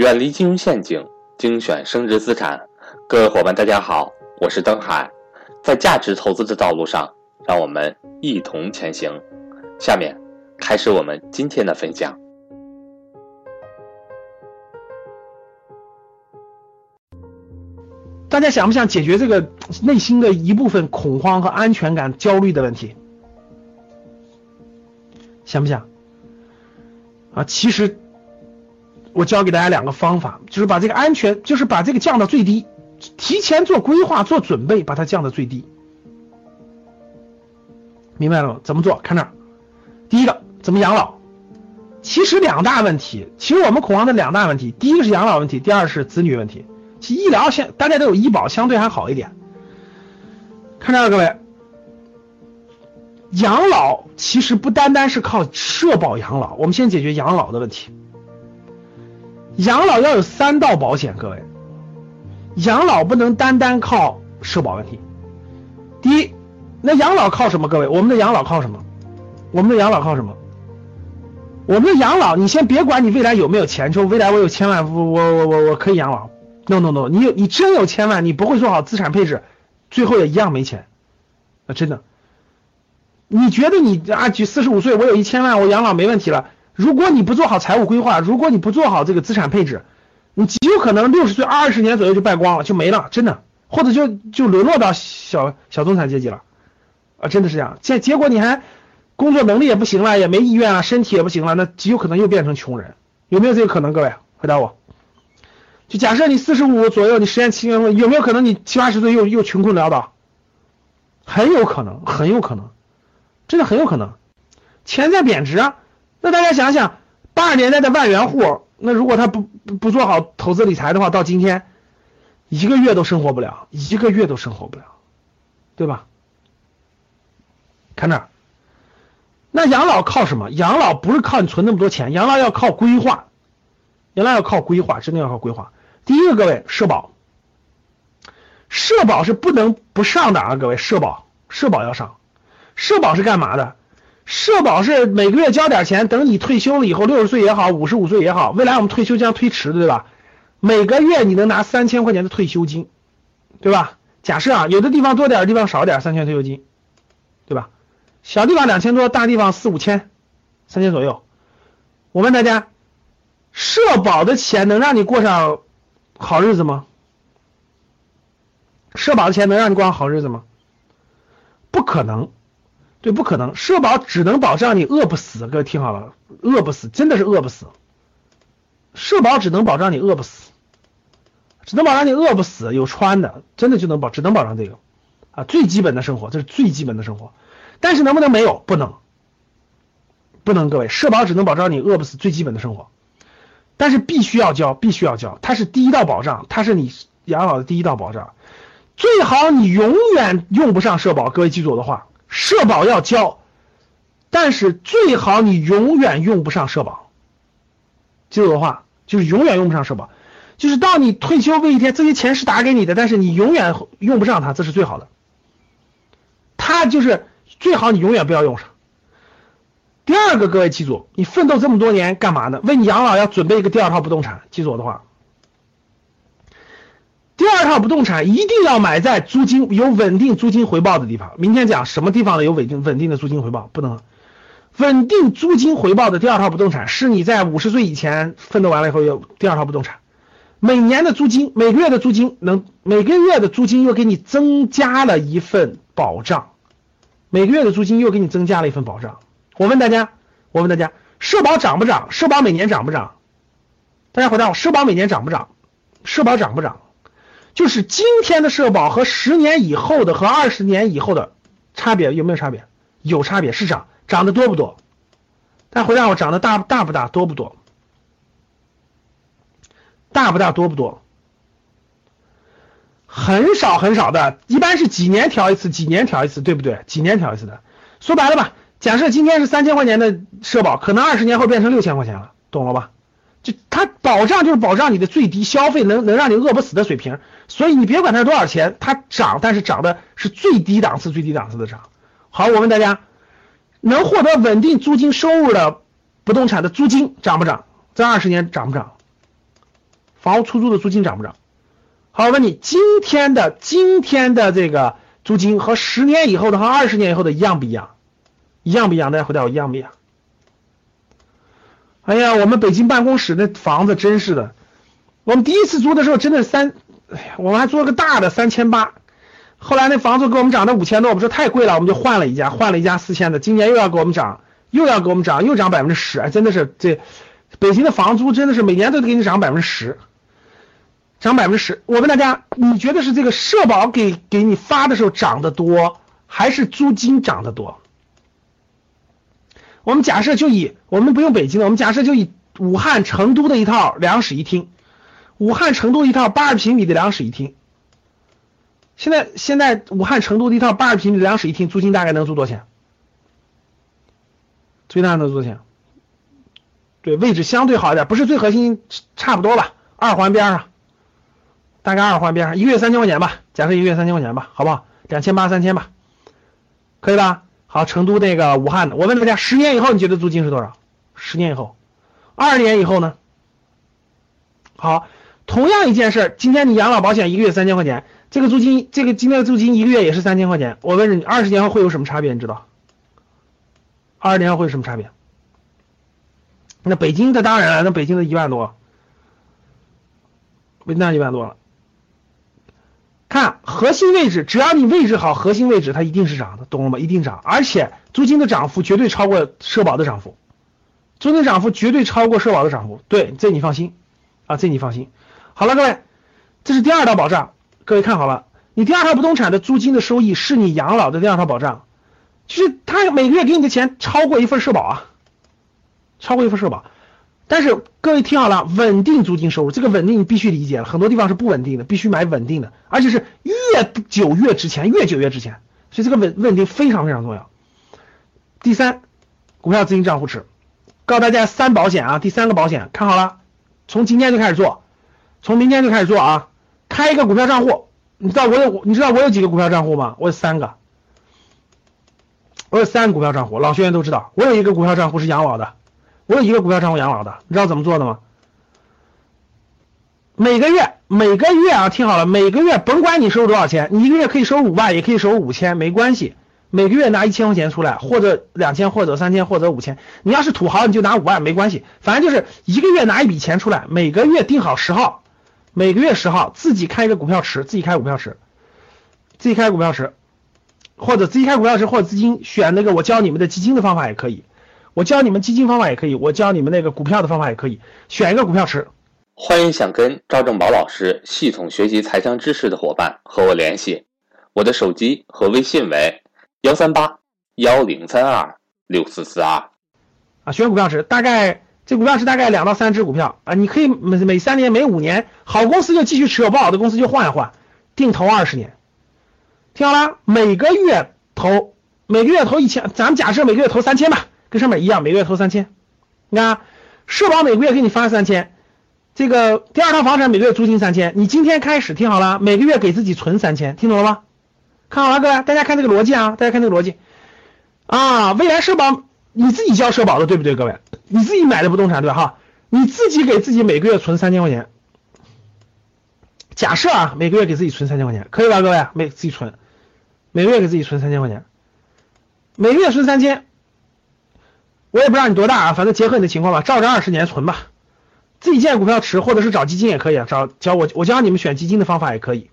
远离金融陷阱，精选升值资产。各位伙伴，大家好，我是登海。在价值投资的道路上，让我们一同前行。下面开始我们今天的分享。大家想不想解决这个内心的一部分恐慌和安全感焦虑的问题？想不想？啊，其实我教给大家两个方法，就是把这个安全，就是把这个降到最低，提前做规划、做准备，把它降到最低。明白了吗？怎么做？看这儿，第一个怎么养老？其实两大问题，其实我们恐慌的两大问题，第一个是养老问题，第二是子女问题。其医疗现大家都有医保，相对还好一点。看这儿，各位，养老其实不单单是靠社保养老，我们先解决养老的问题。养老要有三道保险，各位，养老不能单单靠社保问题。第一，那养老靠什么？各位，我们的养老靠什么？我们的养老靠什么？我们的养老，你先别管你未来有没有钱，说未来我有千万，我我我我我可以养老。no no no，你有你真有千万，你不会做好资产配置，最后也一样没钱啊！真的，你觉得你啊，举四十五岁，我有一千万，我养老没问题了。如果你不做好财务规划，如果你不做好这个资产配置，你极有可能六十岁二十年左右就败光了，就没了，真的，或者就就沦落到小小中产阶级了啊！真的是这样，结结果你还工作能力也不行了，也没意愿啊，身体也不行了，那极有可能又变成穷人，有没有这个可能？各位回答我。就假设你四十五左右，你实验期间有没有可能你七八十岁又又穷困潦倒？很有可能，很有可能，真的很有可能。钱在贬值啊！那大家想想，八十年代的万元户，那如果他不不做好投资理财的话，到今天一个月都生活不了，一个月都生活不了，对吧？看这儿，那养老靠什么？养老不是靠你存那么多钱，养老要靠规划，养老要靠规划，真的要靠规划。第一个，各位，社保，社保是不能不上的啊！各位，社保，社保要上。社保是干嘛的？社保是每个月交点钱，等你退休了以后，六十岁也好，五十五岁也好，未来我们退休将推迟，对吧？每个月你能拿三千块钱的退休金，对吧？假设啊，有的地方多点，地方少点，三千退休金，对吧？小地方两千多，大地方四五千，三千左右。我问大家，社保的钱能让你过上？好日子吗？社保的钱能让你过上好日子吗？不可能，对，不可能。社保只能保障你饿不死，各位听好了，饿不死，真的是饿不死。社保只能保障你饿不死，只能保障你饿不死，有穿的，真的就能保，只能保障这个啊，最基本的生活，这是最基本的生活。但是能不能没有？不能，不能，各位，社保只能保障你饿不死，最基本的生活。但是必须要交，必须要交，它是第一道保障，它是你养老的第一道保障。最好你永远用不上社保，各位记住我的话，社保要交，但是最好你永远用不上社保。记住我的话，就是永远用不上社保，就是到你退休那一天，这些钱是打给你的，但是你永远用不上它，这是最好的。它就是最好你永远不要用上。第二个，各位记住，你奋斗这么多年干嘛呢？为你养老要准备一个第二套不动产。记住我的话，第二套不动产一定要买在租金有稳定租金回报的地方。明天讲什么地方的有稳定稳定的租金回报，不能稳定租金回报的第二套不动产是你在五十岁以前奋斗完了以后有第二套不动产，每年的租金每个月的租金能每个月的租金又给你增加了一份保障，每个月的租金又给你增加了一份保障。我问大家，我问大家，社保涨不涨？社保每年涨不涨？大家回答我，社保每年涨不涨？社保涨不涨？就是今天的社保和十年以后的和二十年以后的差别有没有差别？有差别，市场，涨得多不多？大家回答我，涨得大大不大？多不多？大不大？多不多？很少很少的，一般是几年调一次，几年调一次，对不对？几年调一次的，说白了吧？假设今天是三千块钱的社保，可能二十年后变成六千块钱了，懂了吧？就它保障就是保障你的最低消费，能能让你饿不死的水平。所以你别管它是多少钱，它涨，但是涨的是最低档次、最低档次的涨。好，我问大家，能获得稳定租金收入的不动产的租金涨不涨？这二十年涨不涨？房屋出租的租金涨不涨？好，我问你，今天的今天的这个租金和十年以后的和二十年以后的一样不一样？一样不一样？大家回答我一样不一样？哎呀，我们北京办公室那房子真是的，我们第一次租的时候真的三，哎呀，我们还租了个大的三千八，后来那房子给我们涨到五千多，我们说太贵了，我们就换了一家，换了一家四千的，今年又要给我们涨，又要给我们涨，又涨百分之十，哎，真的是这北京的房租真的是每年都得给你涨百分之十，涨百分之十。我问大家，你觉得是这个社保给给你发的时候涨得多，还是租金涨得多？我们假设就以我们不用北京的，我们假设就以武汉、成都的一套两室一厅，武汉、成都一套八十平米的两室一厅。现在现在武汉、成都的一套八十平米的两室一厅，租金大概能租多少钱？租金大能租多少钱？对，位置相对好一点，不是最核心，差不多吧，二环边上，大概二环边上，一个月三千块钱吧，假设一个月三千块钱吧，好不好？两千八三千吧，可以吧？好，成都那个武汉的，我问大家，十年以后你觉得租金是多少？十年以后，二十年以后呢？好，同样一件事，今天你养老保险一个月三千块钱，这个租金，这个今天的租金一个月也是三千块钱。我问你，二十年后会有什么差别？你知道？二十年后会有什么差别？那北京的当然了，那北京的一万多，那一万多了。看核心位置，只要你位置好，核心位置它一定是涨的，懂了吗？一定涨，而且租金的涨幅绝对超过社保的涨幅，租金涨幅绝对超过社保的涨幅，对，这你放心啊，这你放心。好了，各位，这是第二套保障，各位看好了，你第二套不动产的租金的收益是你养老的第二套保障，就是他每个月给你的钱超过一份社保啊，超过一份社保。但是各位听好了，稳定租金收入，这个稳定你必须理解了，很多地方是不稳定的，必须买稳定的，而且是越久越值钱，越久越值钱，所以这个稳稳定非常非常重要。第三，股票资金账户池，告诉大家三保险啊，第三个保险看好了，从今天就开始做，从明天就开始做啊，开一个股票账户，你知道我有你知道我有几个股票账户吗？我有三个，我有三个股票账户，老学员都知道，我有一个股票账户是养老的。我有一个股票账户养老的，你知道怎么做的吗？每个月每个月啊，听好了，每个月甭管你收入多少钱，你一个月可以收入五万，也可以收入五千，没关系。每个月拿一千块钱出来，或者两千，或者三千，或者五千。你要是土豪，你就拿五万，没关系。反正就是一个月拿一笔钱出来，每个月定好十号，每个月十号自己开一个股票池，自己开股票池，自己开股票池，或者自己开股票池，或者资金选那个我教你们的基金的方法也可以。我教你们基金方法也可以，我教你们那个股票的方法也可以，选一个股票池。欢迎想跟赵正宝老师系统学习财商知识的伙伴和我联系，我的手机和微信为幺三八幺零三二六四四二。啊，选股票池，大概这股票池大概两到三只股票啊，你可以每每三年、每五年，好公司就继续持有，不好的公司就换一换，定投二十年。听好了，每个月投，每个月投一千，咱们假设每个月投三千吧。跟上面一样，每个月投三千。你看，社保每个月给你发三千，这个第二套房产每个月租金三千。你今天开始听好了，每个月给自己存三千，听懂了吗？看好了，各位，大家看这个逻辑啊，大家看这个逻辑啊。未来社保你自己交社保的，对不对？各位，你自己买的不动产对吧哈，你自己给自己每个月存三千块钱。假设啊，每个月给自己存三千块钱，可以吧？各位，每自己存，每个月给自己存三千块钱，每个月存三千。我也不知道你多大啊，反正结合你的情况吧，照着二十年存吧，自己建股票池或者是找基金也可以啊，找教我我教你们选基金的方法也可以。